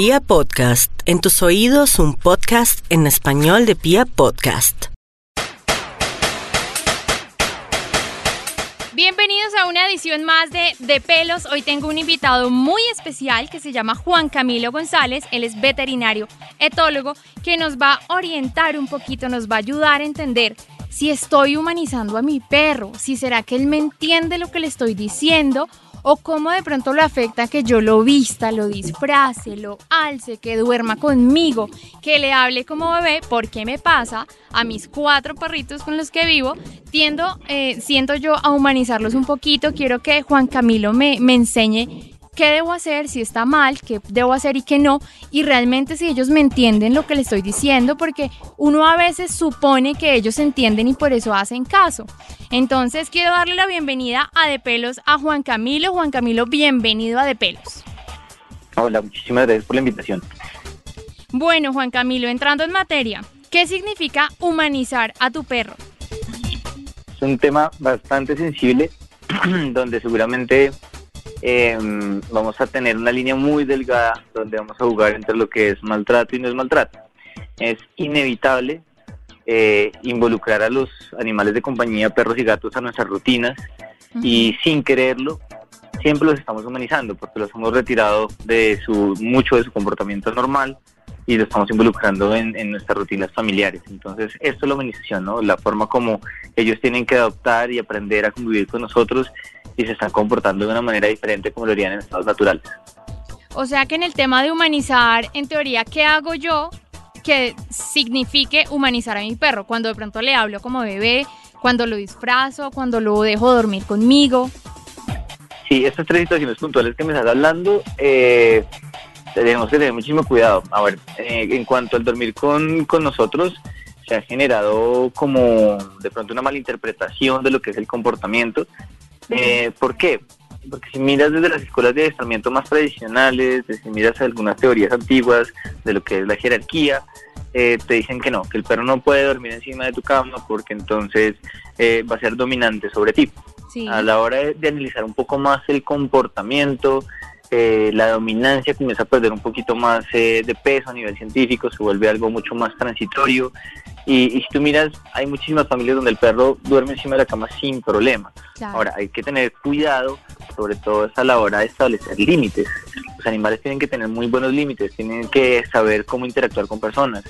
Pia Podcast, en tus oídos un podcast en español de Pia Podcast. Bienvenidos a una edición más de De Pelos. Hoy tengo un invitado muy especial que se llama Juan Camilo González. Él es veterinario, etólogo, que nos va a orientar un poquito, nos va a ayudar a entender si estoy humanizando a mi perro, si será que él me entiende lo que le estoy diciendo o cómo de pronto lo afecta que yo lo vista, lo disfrace, lo alce, que duerma conmigo, que le hable como bebé, porque me pasa a mis cuatro perritos con los que vivo, tiendo, eh, siento yo a humanizarlos un poquito, quiero que Juan Camilo me, me enseñe qué debo hacer, si está mal, qué debo hacer y qué no, y realmente si ellos me entienden lo que le estoy diciendo, porque uno a veces supone que ellos entienden y por eso hacen caso. Entonces quiero darle la bienvenida a De Pelos a Juan Camilo. Juan Camilo, bienvenido a De Pelos. Hola, muchísimas gracias por la invitación. Bueno, Juan Camilo, entrando en materia, ¿qué significa humanizar a tu perro? Es un tema bastante sensible, donde seguramente eh, vamos a tener una línea muy delgada donde vamos a jugar entre lo que es maltrato y no es maltrato. Es inevitable eh, involucrar a los animales de compañía, perros y gatos, a nuestras rutinas y sin quererlo siempre los estamos humanizando porque los hemos retirado de su mucho de su comportamiento normal y lo estamos involucrando en, en, nuestras rutinas familiares. Entonces, esto es la humanización, ¿no? La forma como ellos tienen que adoptar y aprender a convivir con nosotros y se están comportando de una manera diferente como lo harían en estados naturales. O sea que en el tema de humanizar, en teoría, ¿qué hago yo que signifique humanizar a mi perro? Cuando de pronto le hablo como bebé, cuando lo disfrazo, cuando lo dejo dormir conmigo. Sí, estas tres situaciones puntuales que me estás hablando, eh, tenemos que tener muchísimo cuidado. A ver, eh, en cuanto al dormir con, con nosotros, se ha generado como de pronto una malinterpretación de lo que es el comportamiento eh, ¿Por qué? Porque si miras desde las escuelas de adiestramiento más tradicionales, si miras algunas teorías antiguas de lo que es la jerarquía, eh, te dicen que no, que el perro no puede dormir encima de tu cama porque entonces eh, va a ser dominante sobre ti. Sí. A la hora de, de, analizar un poco más el comportamiento, eh, la dominancia comienza a perder un poquito más eh, de peso a nivel científico, se vuelve algo mucho más transitorio. Y, y, si tú miras, hay muchísimas familias donde el perro duerme encima de la cama sin problema. Claro. Ahora, hay que tener cuidado, sobre todo a la hora de establecer límites. Los animales tienen que tener muy buenos límites, tienen que saber cómo interactuar con personas,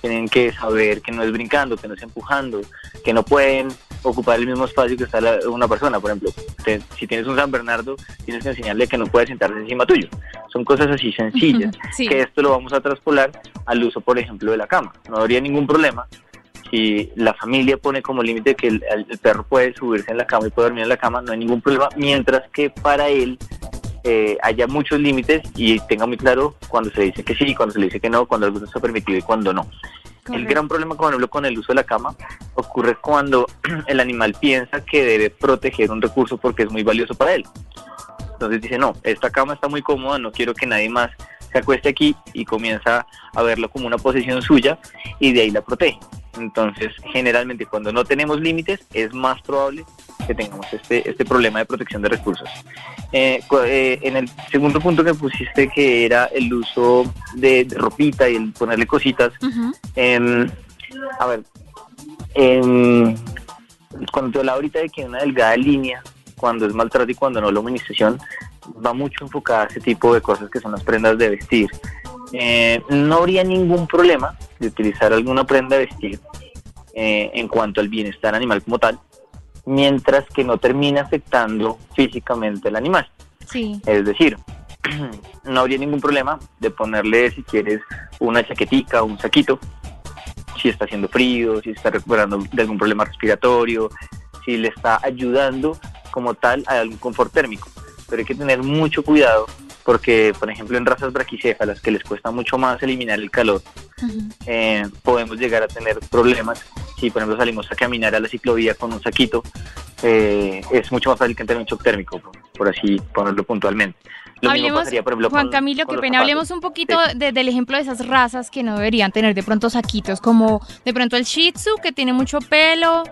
tienen que saber que no es brincando, que no es empujando, que no pueden ocupar el mismo espacio que está la, una persona. Por ejemplo, te, si tienes un San Bernardo, tienes que enseñarle que no puede sentarse encima tuyo. Son cosas así sencillas, sí. que esto lo vamos a traspolar al uso, por ejemplo, de la cama. No habría ningún problema si la familia pone como límite que el, el, perro puede subirse en la cama y puede dormir en la cama, no hay ningún problema, mientras que para él eh, haya muchos límites y tenga muy claro cuando se dice que sí, cuando se le dice que no, cuando algo está permitido y cuando no. Correcto. El gran problema, por ejemplo, con el uso de la cama ocurre cuando el animal piensa que debe proteger un recurso porque es muy valioso para él. Entonces dice, no, esta cama está muy cómoda, no quiero que nadie más se acueste aquí y comienza a verlo como una posesión suya y de ahí la protege. Entonces, generalmente cuando no tenemos límites es más probable que tengamos este, este problema de protección de recursos. Eh, eh, en el segundo punto que pusiste, que era el uso de, de ropita y el ponerle cositas, uh -huh. eh, a ver, cuando te ahorita de que una delgada línea, cuando es maltrato y cuando no la humanización, va mucho enfocada a ese tipo de cosas que son las prendas de vestir. Eh, no habría ningún problema de utilizar alguna prenda de vestir eh, en cuanto al bienestar animal como tal, mientras que no termine afectando físicamente al animal. Sí. Es decir, no habría ningún problema de ponerle, si quieres, una chaquetica o un saquito, si está haciendo frío, si está recuperando de algún problema respiratorio, si le está ayudando como tal a algún confort térmico. Pero hay que tener mucho cuidado porque, por ejemplo, en razas braquicéfalas que les cuesta mucho más eliminar el calor, uh -huh. eh, podemos llegar a tener problemas. Si, por ejemplo, salimos a caminar a la ciclovía con un saquito, eh, es mucho más fácil que entrar en un shock térmico, por, así ponerlo puntualmente. Lo hablemos, pasaría, por ejemplo, Juan Camilo, qué pena, hablemos un poquito sí. de, del ejemplo de esas razas que no deberían tener de pronto saquitos, como de pronto el Shih Tzu, que tiene mucho pelo,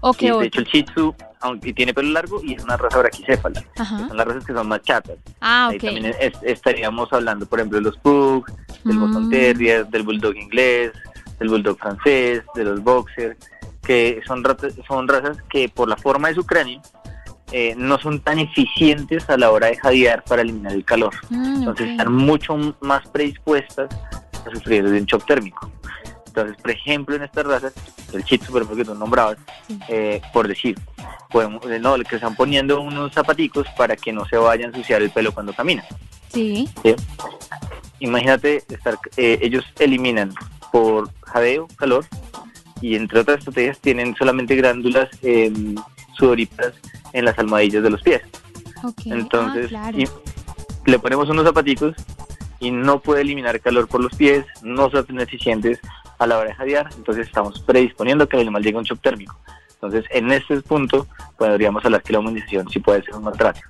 o sí, De hecho, el Shih Tzu, aunque tiene pelo largo y es una raza braquicéfala. Son las razas que son más chatas. Ah, Ahí también estaríamos hablando, por ejemplo, de los Pugs, del Boston mm. Terrier, del Bulldog inglés, del Bulldog francés, de los Boxer, que son, son razas que por la forma de su cráneo eh, no son tan eficientes a la hora de jadear para eliminar el calor. Mm, Entonces están mucho más predispuestas a sufrir de un shock térmico. Entonces, por ejemplo, en estas razas, el chip super que tú nombrabas, eh, por decir, podemos, eh, no, que están poniendo unos zapaticos para que no se vaya a ensuciar el pelo cuando camina. Sí. Imagínate, estar, ellos eliminan por jadeo, calor, y entre otras estrategias tienen solamente glándulas eh, sudoríparas en las almohadillas de los pies. Entonces, ah, le ponemos unos zapaticos y no puede eliminar calor por los pies, no son eficientes a la hora de jadear, entonces estamos predisponiendo que el animal llegue a un shock térmico. Entonces, en este punto podríamos hablar que la humanización sí puede ser un maltrato.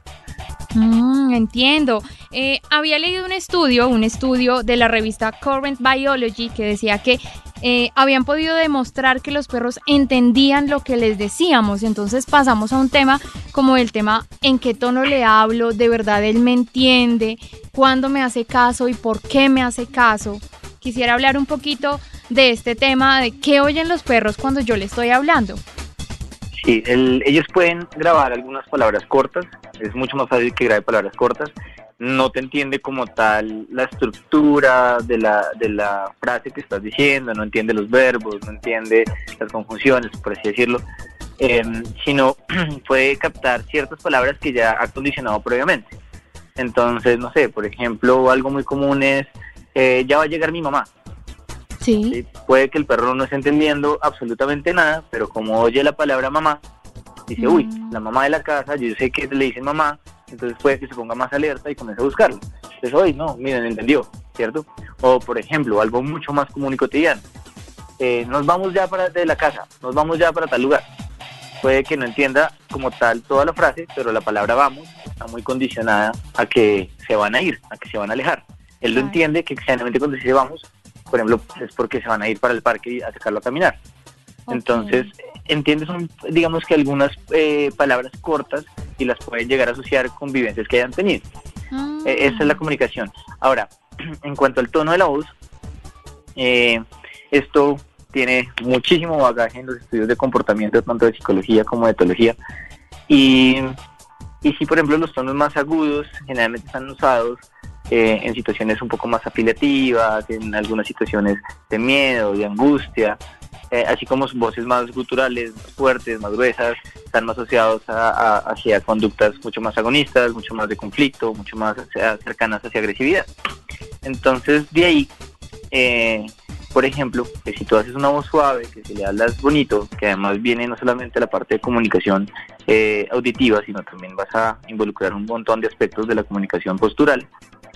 Mm, entiendo. Eh, había leído un estudio, un estudio de la revista Current Biology que decía que eh, habían podido demostrar que los perros entendían lo que les decíamos. Entonces pasamos a un tema como el tema en qué tono le hablo, de verdad él me entiende, cuándo me hace caso y por qué me hace caso. Quisiera hablar un poquito de este tema, de qué oyen los perros cuando yo le estoy hablando. Sí, ellos pueden grabar algunas palabras cortas, es mucho más fácil que grabe palabras cortas. No te entiende como tal la estructura de la, de la frase que estás diciendo, no entiende los verbos, no entiende las conjunciones, por así decirlo, em, sino puede captar ciertas palabras que ya ha condicionado previamente. Entonces, no sé, por ejemplo, algo muy común es, eh, ya va a llegar mi mamá. Sí. Puede que el perro no esté entendiendo absolutamente nada, pero como oye la palabra mamá, dice, uy, mm. la mamá de la casa, yo sé que le dicen mamá, entonces puede que se ponga más alerta y comience a buscarlo. Entonces, hoy no, miren, entendió, ¿cierto? O, por ejemplo, algo mucho más común y cotidiano. Eh, nos vamos ya para de la casa, nos vamos ya para tal lugar. Puede que no entienda como tal toda la frase, pero la palabra vamos está muy condicionada a que se van a ir, a que se van a alejar. Él lo entiende que generalmente cuando dice vamos por ejemplo, es porque se van a ir para el parque y a sacarlo a caminar. Entonces, entiendes, digamos que algunas eh, palabras cortas y las pueden llegar a asociar con vivencias que hayan tenido. Ah. E, esa es la comunicación. Ahora, en cuanto al tono de la voz, eh, esto tiene muchísimo bagaje en los estudios de comportamiento, tanto de psicología como de etología. Y, y si, por ejemplo, los tonos más agudos generalmente están usados eh, en situaciones un poco más afiliativas, en algunas situaciones de miedo, de angustia, eh, así como voces más guturales, más fuertes, más gruesas, están más asociados a, hacia conductas mucho más agonistas, mucho más de conflicto, mucho más cercanas hacia agresividad. Entonces, de ahí, eh, por ejemplo, que si tú haces una voz suave, que si le hablas bonito, que además viene no solamente la parte de comunicación auditiva, sino también vas a involucrar un montón de aspectos de la comunicación postural,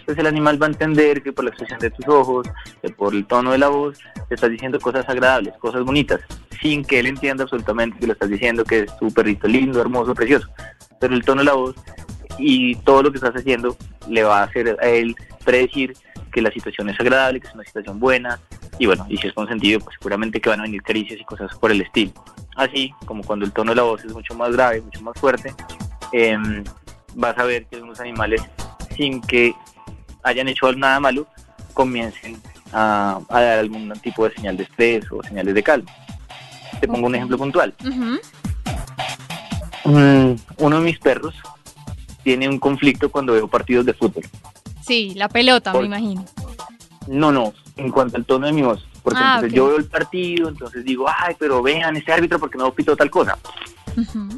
pues el animal va a entender que por la expresión de tus ojos, por el tono de la voz, te estás diciendo cosas agradables, cosas bonitas, sin que él entienda absolutamente que lo estás diciendo, que es tu perrito lindo, hermoso, precioso. Pero el tono de la voz y todo lo que estás haciendo le va a hacer a él predecir que la situación es agradable, que es una situación buena, y bueno, y si es consentido, pues seguramente que van a venir caricias y cosas por el estilo. Así como cuando el tono de la voz es mucho más grave, mucho más fuerte, em, vas a ver que algunos animales, sin que hayan hecho nada malo, comiencen a, dar algún tipo de señal de estrés o señales de calma. Te pongo un ejemplo puntual. Mm, uno de mis perros tiene un conflicto cuando veo partidos de fútbol. Sí, la pelota, me imagino. No, no, en cuanto al tono de mi voz. Porque ah, yo veo el partido, entonces digo, ay, pero vean ese árbitro porque no pito tal cosa.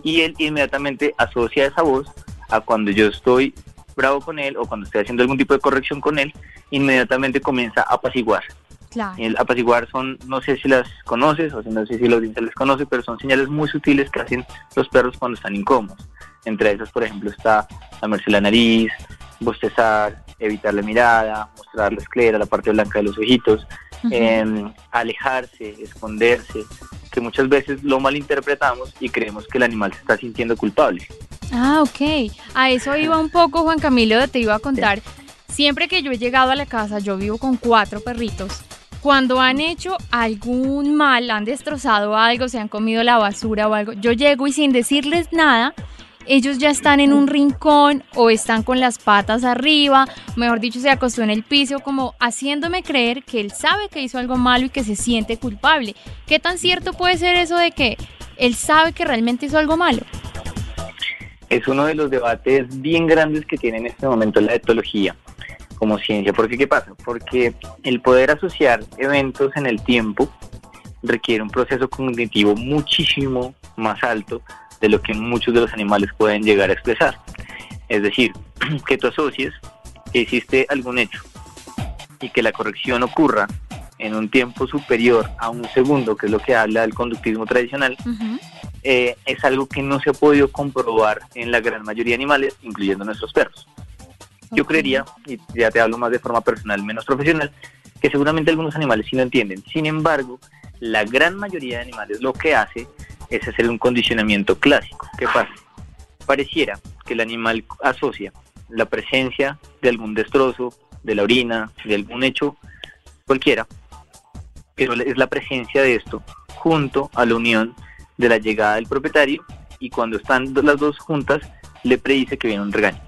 Y él inmediatamente asocia esa voz a cuando yo estoy bravo con él o cuando estoy haciendo algún tipo de corrección con él, inmediatamente comienza a apaciguar. Claro. El apaciguar son, no sé si las conoces o no sé si los audiencia les conoce, pero son señales muy sutiles que hacen los perros cuando están incómodos. Entre esas, por ejemplo, está lamerse la nariz, bostezar, evitar la mirada, mostrar la esclera, la parte blanca de los ojitos, em, alejarse, esconderse, que muchas veces lo malinterpretamos y creemos que el animal se está sintiendo culpable. Ah, ok. A eso iba un poco, Juan Camilo, te iba a contar. Siempre que yo he llegado a la casa, yo vivo con cuatro perritos. cuando han hecho algún mal, han destrozado algo, se han comido la basura o algo, yo llego y sin decirles nada, ellos ya están en un rincón o están con las patas arriba, mejor dicho, se acostó en el piso, como haciéndome creer que él sabe que hizo algo malo y que se siente culpable. ¿Qué tan cierto puede ser eso de que él sabe que realmente hizo algo malo? Es uno de los debates bien grandes que tiene en este momento la etología como ciencia. ¿Por qué pasa? Porque el poder asociar eventos en el tiempo requiere un proceso cognitivo muchísimo más alto de lo que muchos de los animales pueden llegar a expresar. Es decir, que tú asocies que hiciste algún hecho y que la corrección ocurra en un tiempo superior a un segundo, que es lo que habla del conductismo tradicional, eh, es algo que no se ha podido comprobar en la gran mayoría de animales, incluyendo nuestros perros. Yo creería, y ya te hablo más de forma personal, menos profesional, que seguramente algunos animales sí lo entienden. Sin embargo, la gran mayoría de animales lo que hace es hacer un condicionamiento clásico. ¿Qué pasa? Pareciera que el animal asocia la presencia de algún destrozo, de la orina, de algún hecho cualquiera, pero es la presencia de esto junto a la unión de la llegada del propietario y cuando están las dos juntas le predice que viene un regaño.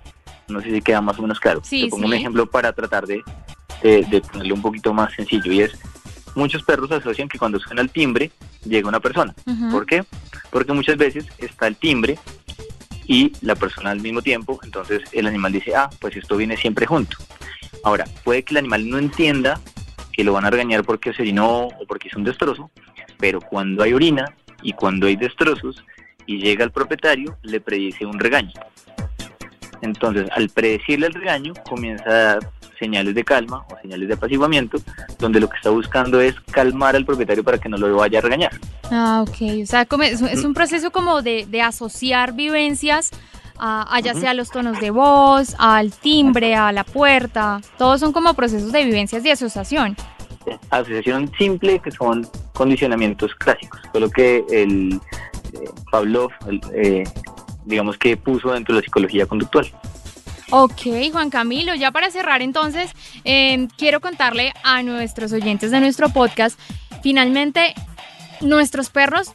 No sé si queda más o menos claro. Sí, pongo un ejemplo para tratar de, de, de ponerlo un poquito más sencillo y es muchos perros asocian que cuando suena el timbre llega una persona. ¿Por qué? Porque muchas veces está el timbre y la persona al mismo tiempo, entonces el animal dice, ah, pues esto viene siempre junto. Ahora, puede que el animal no entienda que lo van a regañar porque se orinó o porque es un destrozo, pero cuando hay orina y cuando hay destrozos y llega el propietario, le predice un regaño. Entonces, al predecirle el regaño, comienza a dar señales de calma o señales de apaciguamiento, donde lo que está buscando es calmar al propietario para que no lo vaya a regañar. Ah, ok. O sea, es un proceso como de, asociar vivencias, a, ya sea los tonos de voz, al timbre, a la puerta. Todos son como procesos de vivencias de asociación. Asociación simple, que son condicionamientos clásicos, solo que el eh, Pavlov, eh, digamos que puso dentro de la psicología conductual. Ok, Juan Camilo, ya para cerrar entonces, em, quiero contarle a nuestros oyentes de nuestro podcast, finalmente nuestros perros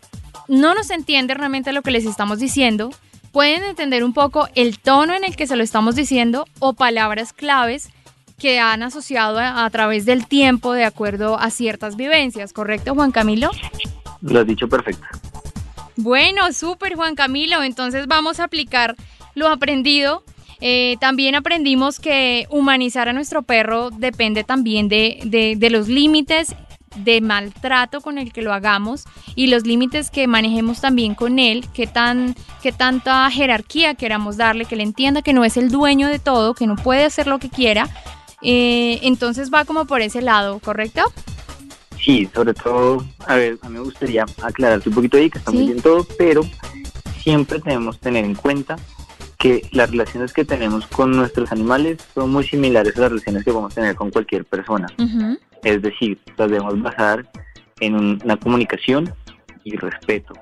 no nos entienden realmente lo que les estamos diciendo, pueden entender un poco el tono en el que se lo estamos diciendo o palabras claves que han asociado a, través del tiempo de acuerdo a ciertas vivencias, ¿correcto Juan Camilo? Lo has dicho perfecto. Bueno, súper Juan Camilo, entonces vamos a aplicar lo aprendido eh, también aprendimos que humanizar a nuestro perro depende también de, de, los límites de maltrato con el que lo hagamos y los límites que manejemos también con él, que, tan, que tanta jerarquía queramos darle, que le entienda que no es el dueño de todo, que no puede hacer lo que quiera. Eh, entonces va como por ese lado, ¿correcto? Sí, sobre todo, a ver, a mí me gustaría aclararte un poquito ahí, que está muy bien todo, pero siempre tenemos que tener en cuenta que las relaciones que tenemos con nuestros animales son muy similares a las relaciones que vamos a tener con cualquier persona. Es decir, las debemos basar en una comunicación y respeto.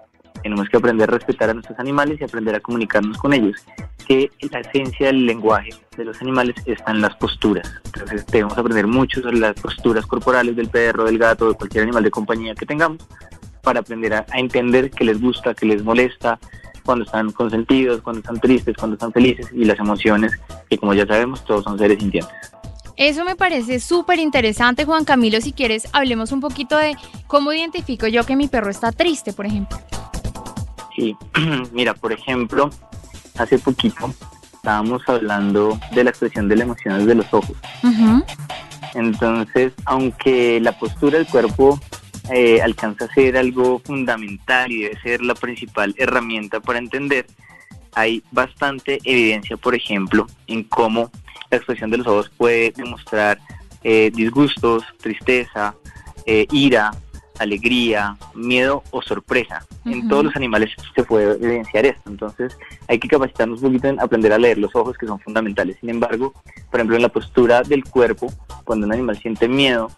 Tenemos que aprender a respetar a nuestros animales y aprender a comunicarnos con ellos. Que la esencia del lenguaje de los animales está en las posturas. Entonces debemos aprender mucho sobre las posturas corporales del perro, del gato, de cualquier animal de compañía que tengamos para aprender a, a entender qué les gusta, qué les molesta, cuando están consentidos, cuando están tristes, cuando están felices y las emociones, que como ya sabemos, todos son seres sintientes. Eso me parece súper interesante, Juan Camilo. Si quieres, hablemos un poquito de cómo identifico yo que mi perro está triste, por ejemplo. Sí, mira, por ejemplo, hace poquito estábamos hablando de la expresión de las emociones de los ojos. Entonces, aunque la postura del cuerpo eh, alcanza a ser algo fundamental y debe ser la principal herramienta para entender, hay bastante evidencia, por ejemplo, en cómo la expresión de los ojos puede demostrar eh, disgustos, tristeza, eh, ira, alegría, miedo o sorpresa. En todos los animales se puede evidenciar esto. Entonces hay que capacitarnos un poquito en aprender a leer los ojos que son fundamentales. Sin embargo, por ejemplo, en la postura del cuerpo, cuando un animal siente miedo,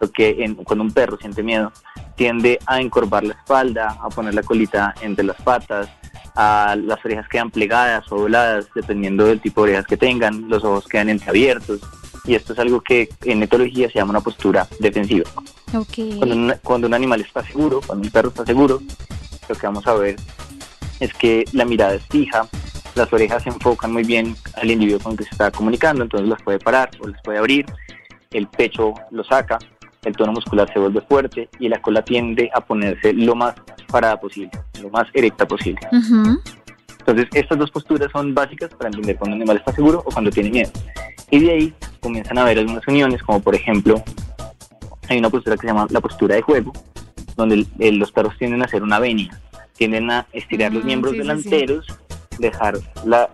lo que en, cuando un perro siente miedo, tiende a encorvar la espalda, a poner la colita entre las patas, a las orejas quedan plegadas o dobladas, dependiendo del tipo de orejas que tengan, los ojos quedan entreabiertos, y esto es algo que en etología se llama una postura defensiva. Cuando, un, animal está seguro, cuando un perro está seguro, lo que vamos a ver es que la mirada es fija, las orejas se enfocan muy bien al individuo con el que se está comunicando, entonces las puede parar o las puede abrir, el pecho lo saca, el tono muscular se vuelve fuerte y la cola tiende a ponerse lo más parada posible, lo más erecta posible. Entonces, estas dos posturas son básicas para entender cuando un animal está seguro o cuando tiene miedo. Y de ahí comienzan a haber algunas uniones, como por ejemplo, hay una postura que se llama la postura de juego, donde los perros tienden a hacer una venia, tienden a estirar los mm, miembros delanteros, dejar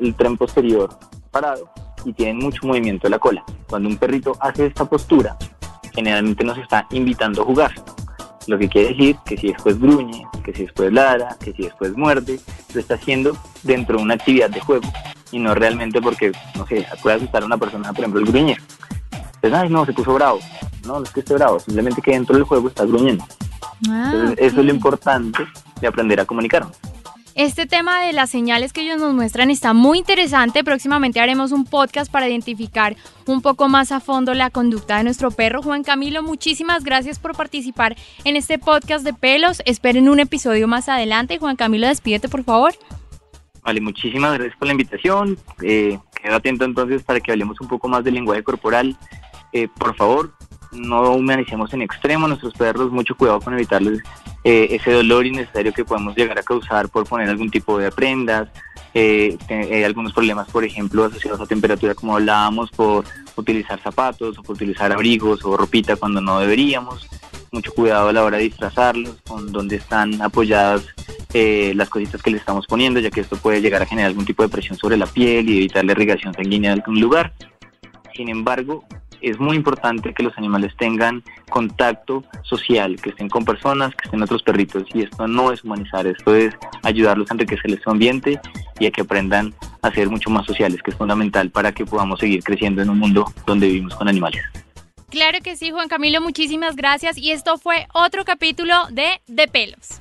el tren posterior parado y tienen mucho movimiento de la cola. Cuando un perrito hace esta postura, generalmente nos está invitando a jugar. Lo que quiere decir que si después gruñe, que si después ladra, que si después muerde, lo está haciendo dentro de una actividad de juego y no realmente porque, no sé, puede asustar a una persona, por ejemplo, el gruñir. Entonces, ay, no, se puso bravo. No, no es que esté bravo, simplemente que dentro del juego está gruñendo. Ah, eso es lo importante de aprender a comunicarnos. Este tema de las señales que ellos nos muestran está muy interesante. Próximamente haremos un podcast para identificar un poco más a fondo la conducta de nuestro perro. Juan Camilo, muchísimas gracias por participar en este podcast de pelos. Esperen un episodio más adelante. Juan Camilo, despídete, por favor. Vale, muchísimas gracias por la invitación. Eh, quedo atento entonces para que hablemos un poco más del lenguaje corporal. Eh, por favor, no humanicemos en extremo a nuestros perros, mucho cuidado con evitarles eh, ese dolor innecesario que podemos llegar a causar por poner algún tipo de prendas, eh, eh, algunos problemas, por ejemplo, asociados a temperatura, como hablábamos, por utilizar zapatos o por utilizar abrigos o ropita cuando no deberíamos. Mucho cuidado a la hora de disfrazarlos, con dónde están apoyadas las cositas que le estamos poniendo, ya que esto puede llegar a generar algún tipo de presión sobre la piel y evitar la irrigación sanguínea de algún lugar. Sin embargo, es muy importante que los animales tengan contacto social, que estén con personas, que estén otros perritos. Y esto no es humanizar, esto es ayudarlos a enriquecer su ambiente y a que aprendan a ser mucho más sociales, que es fundamental para que podamos seguir creciendo en un mundo donde vivimos con animales. Claro que sí, Juan Camilo, muchísimas gracias. Y esto fue otro capítulo de De Pelos.